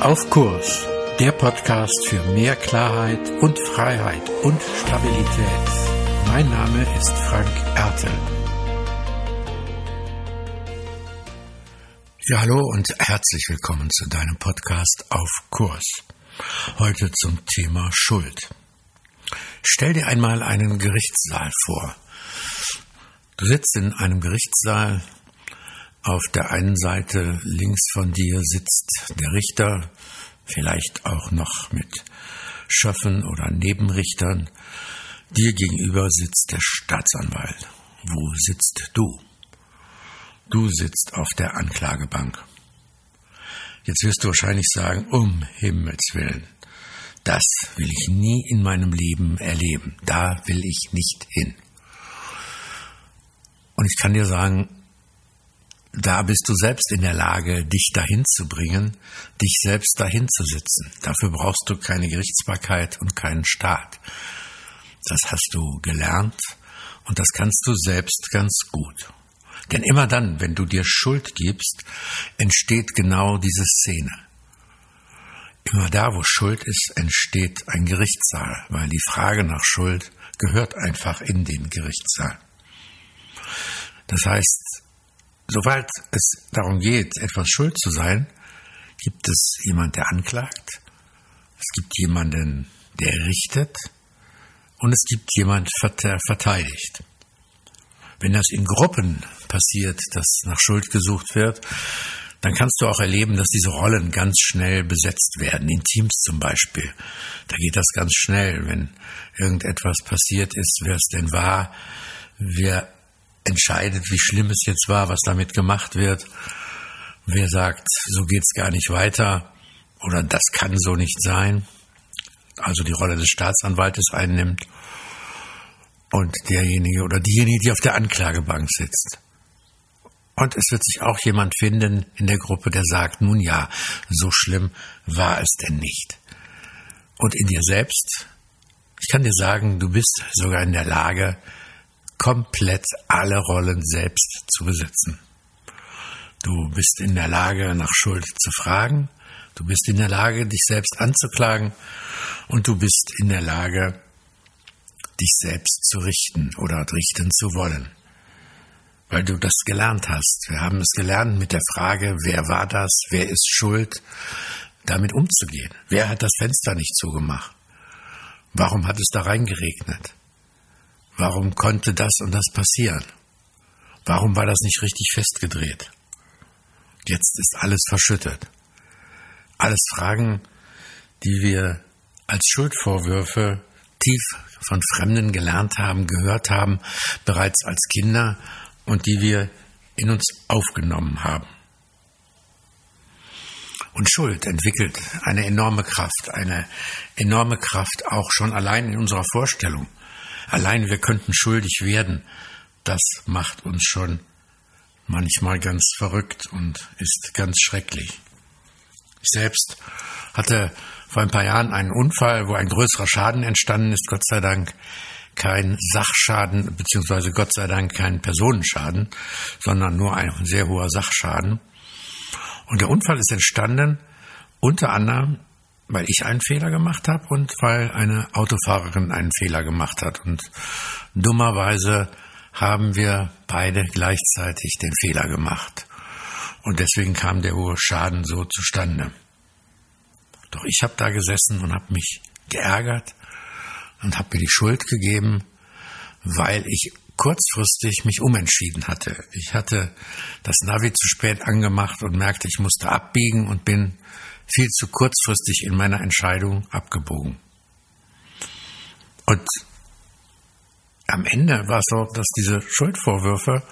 Auf Kurs, der Podcast für mehr Klarheit und Freiheit und Stabilität. Mein Name ist Frank Ertel. Ja, hallo und herzlich willkommen zu deinem Podcast Auf Kurs. Heute zum Thema Schuld. Stell dir einmal einen Gerichtssaal vor. Du sitzt in einem Gerichtssaal auf der einen Seite links von dir sitzt der Richter, vielleicht auch noch mit Schöffen oder Nebenrichtern. Dir gegenüber sitzt der Staatsanwalt. Wo sitzt du? Du sitzt auf der Anklagebank. Jetzt wirst du wahrscheinlich sagen, um Himmels willen, das will ich nie in meinem Leben erleben. Da will ich nicht hin. Und ich kann dir sagen, da bist du selbst in der Lage, dich dahin zu bringen, dich selbst dahin zu sitzen. Dafür brauchst du keine Gerichtsbarkeit und keinen Staat. Das hast du gelernt und das kannst du selbst ganz gut. Denn immer dann, wenn du dir Schuld gibst, entsteht genau diese Szene. Immer da, wo Schuld ist, entsteht ein Gerichtssaal, weil die Frage nach Schuld gehört einfach in den Gerichtssaal. Das heißt, Sobald es darum geht, etwas schuld zu sein, gibt es jemand, der anklagt, es gibt jemanden, der richtet und es gibt jemand, der verteidigt. Wenn das in Gruppen passiert, dass nach Schuld gesucht wird, dann kannst du auch erleben, dass diese Rollen ganz schnell besetzt werden, in Teams zum Beispiel. Da geht das ganz schnell, wenn irgendetwas passiert ist, wer es denn war, wer entscheidet, wie schlimm es jetzt war, was damit gemacht wird. Wer sagt, so geht's gar nicht weiter oder das kann so nicht sein. Also die Rolle des Staatsanwaltes einnimmt und derjenige oder diejenige, die auf der Anklagebank sitzt. Und es wird sich auch jemand finden in der Gruppe, der sagt, nun ja, so schlimm war es denn nicht. Und in dir selbst, ich kann dir sagen, du bist sogar in der Lage, komplett alle Rollen selbst zu besetzen. Du bist in der Lage, nach Schuld zu fragen, du bist in der Lage, dich selbst anzuklagen und du bist in der Lage, dich selbst zu richten oder richten zu wollen, weil du das gelernt hast. Wir haben es gelernt mit der Frage, wer war das, wer ist schuld, damit umzugehen. Wer hat das Fenster nicht zugemacht? Warum hat es da reingeregnet? Warum konnte das und das passieren? Warum war das nicht richtig festgedreht? Jetzt ist alles verschüttet. Alles Fragen, die wir als Schuldvorwürfe tief von Fremden gelernt haben, gehört haben, bereits als Kinder und die wir in uns aufgenommen haben. Und Schuld entwickelt eine enorme Kraft, eine enorme Kraft auch schon allein in unserer Vorstellung. Allein wir könnten schuldig werden, das macht uns schon manchmal ganz verrückt und ist ganz schrecklich. Ich selbst hatte vor ein paar Jahren einen Unfall, wo ein größerer Schaden entstanden ist, Gott sei Dank kein Sachschaden, beziehungsweise Gott sei Dank kein Personenschaden, sondern nur ein sehr hoher Sachschaden. Und der Unfall ist entstanden unter anderem weil ich einen Fehler gemacht habe und weil eine Autofahrerin einen Fehler gemacht hat. Und dummerweise haben wir beide gleichzeitig den Fehler gemacht. Und deswegen kam der hohe Schaden so zustande. Doch ich habe da gesessen und habe mich geärgert und habe mir die Schuld gegeben, weil ich kurzfristig mich umentschieden hatte. Ich hatte das Navi zu spät angemacht und merkte, ich musste abbiegen und bin viel zu kurzfristig in meiner Entscheidung abgebogen. Und am Ende war es so, dass diese Schuldvorwürfe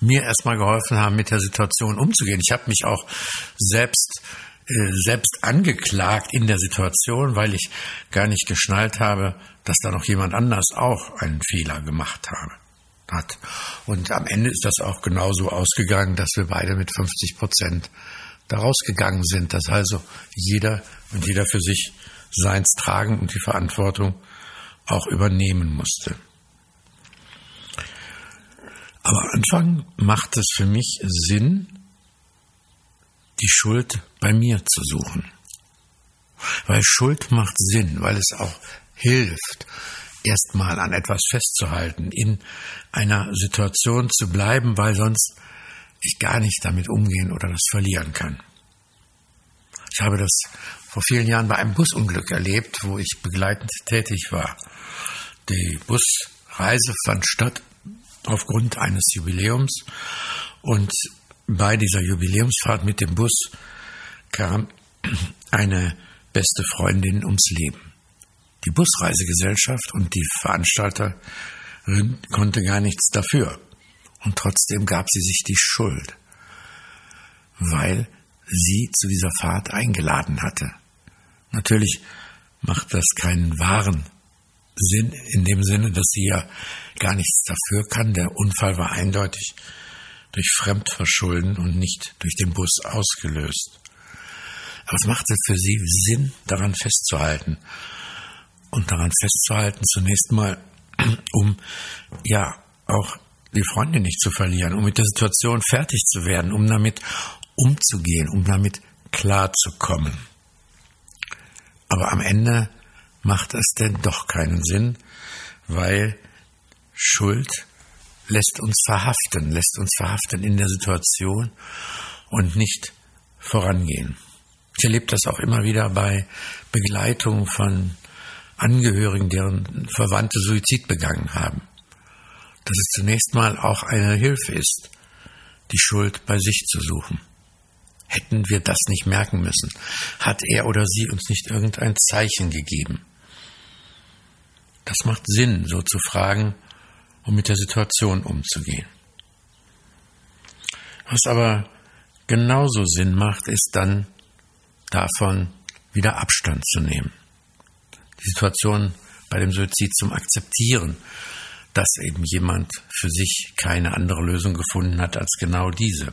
mir erstmal geholfen haben, mit der Situation umzugehen. Ich habe mich auch selbst äh, selbst angeklagt in der Situation, weil ich gar nicht geschnallt habe, dass da noch jemand anders auch einen Fehler gemacht habe, hat. Und am Ende ist das auch genauso ausgegangen, dass wir beide mit 50 Prozent daraus gegangen sind, dass also jeder und jeder für sich seins tragen und die Verantwortung auch übernehmen musste. Aber am Anfang macht es für mich Sinn, die Schuld bei mir zu suchen. Weil Schuld macht Sinn, weil es auch hilft, erstmal an etwas festzuhalten, in einer Situation zu bleiben, weil sonst ich gar nicht damit umgehen oder das verlieren kann. Ich habe das vor vielen Jahren bei einem Busunglück erlebt, wo ich begleitend tätig war. Die Busreise fand statt aufgrund eines Jubiläums und bei dieser Jubiläumsfahrt mit dem Bus kam eine beste Freundin ums Leben. Die Busreisegesellschaft und die Veranstalterin konnte gar nichts dafür. Und trotzdem gab sie sich die Schuld, weil sie zu dieser Fahrt eingeladen hatte. Natürlich macht das keinen wahren Sinn in dem Sinne, dass sie ja gar nichts dafür kann. Der Unfall war eindeutig durch Fremdverschulden und nicht durch den Bus ausgelöst. Aber es machte für sie Sinn, daran festzuhalten. Und daran festzuhalten zunächst mal, um ja auch die Freunde nicht zu verlieren, um mit der Situation fertig zu werden, um damit umzugehen, um damit klarzukommen. Aber am Ende macht es denn doch keinen Sinn, weil Schuld lässt uns verhaften, lässt uns verhaften in der Situation und nicht vorangehen. Ich erlebe das auch immer wieder bei Begleitung von Angehörigen, deren Verwandte Suizid begangen haben. Dass es zunächst mal auch eine Hilfe ist, die Schuld bei sich zu suchen. Hätten wir das nicht merken müssen? Hat er oder sie uns nicht irgendein Zeichen gegeben? Das macht Sinn, so zu fragen, um mit der Situation umzugehen. Was aber genauso Sinn macht, ist dann davon wieder Abstand zu nehmen. Die Situation bei dem Suizid zum Akzeptieren, dass eben jemand für sich keine andere Lösung gefunden hat als genau diese.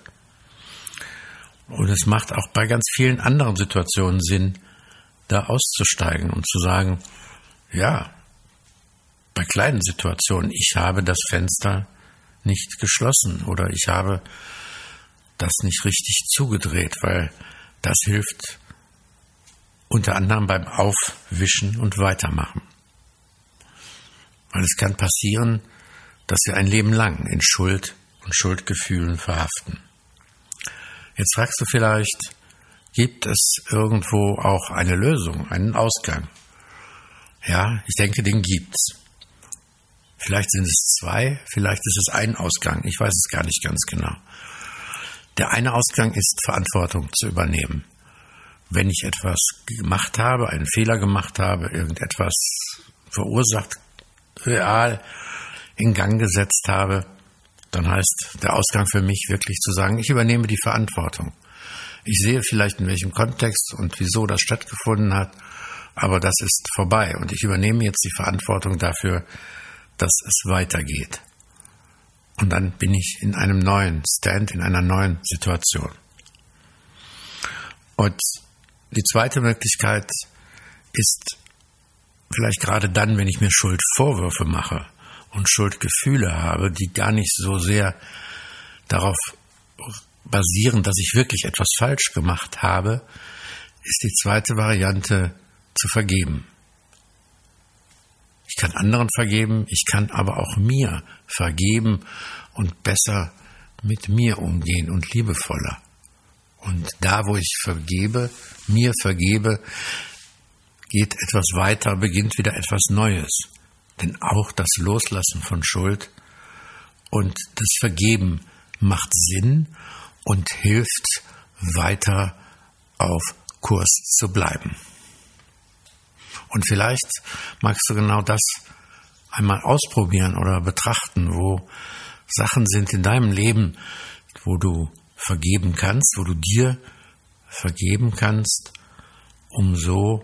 Und es macht auch bei ganz vielen anderen Situationen Sinn, da auszusteigen und zu sagen, ja, bei kleinen Situationen, ich habe das Fenster nicht geschlossen oder ich habe das nicht richtig zugedreht, weil das hilft unter anderem beim Aufwischen und Weitermachen. Weil es kann passieren, dass wir ein Leben lang in Schuld und Schuldgefühlen verhaften. Jetzt fragst du vielleicht, gibt es irgendwo auch eine Lösung, einen Ausgang? Ja, ich denke, den gibt's. Vielleicht sind es zwei, vielleicht ist es ein Ausgang. Ich weiß es gar nicht ganz genau. Der eine Ausgang ist Verantwortung zu übernehmen. Wenn ich etwas gemacht habe, einen Fehler gemacht habe, irgendetwas verursacht, real in Gang gesetzt habe, dann heißt der Ausgang für mich wirklich zu sagen, ich übernehme die Verantwortung. Ich sehe vielleicht in welchem Kontext und wieso das stattgefunden hat, aber das ist vorbei und ich übernehme jetzt die Verantwortung dafür, dass es weitergeht. Und dann bin ich in einem neuen Stand, in einer neuen Situation. Und die zweite Möglichkeit ist vielleicht gerade dann, wenn ich mir Schuldvorwürfe mache und Schuldgefühle habe, die gar nicht so sehr darauf basieren, dass ich wirklich etwas falsch gemacht habe, ist die zweite Variante zu vergeben. Ich kann anderen vergeben, ich kann aber auch mir vergeben und besser mit mir umgehen und liebevoller. Und da, wo ich vergebe, mir vergebe, geht etwas weiter, beginnt wieder etwas Neues. Denn auch das Loslassen von Schuld und das Vergeben macht Sinn und hilft weiter auf Kurs zu bleiben. Und vielleicht magst du genau das einmal ausprobieren oder betrachten, wo Sachen sind in deinem Leben, wo du vergeben kannst, wo du dir vergeben kannst, um so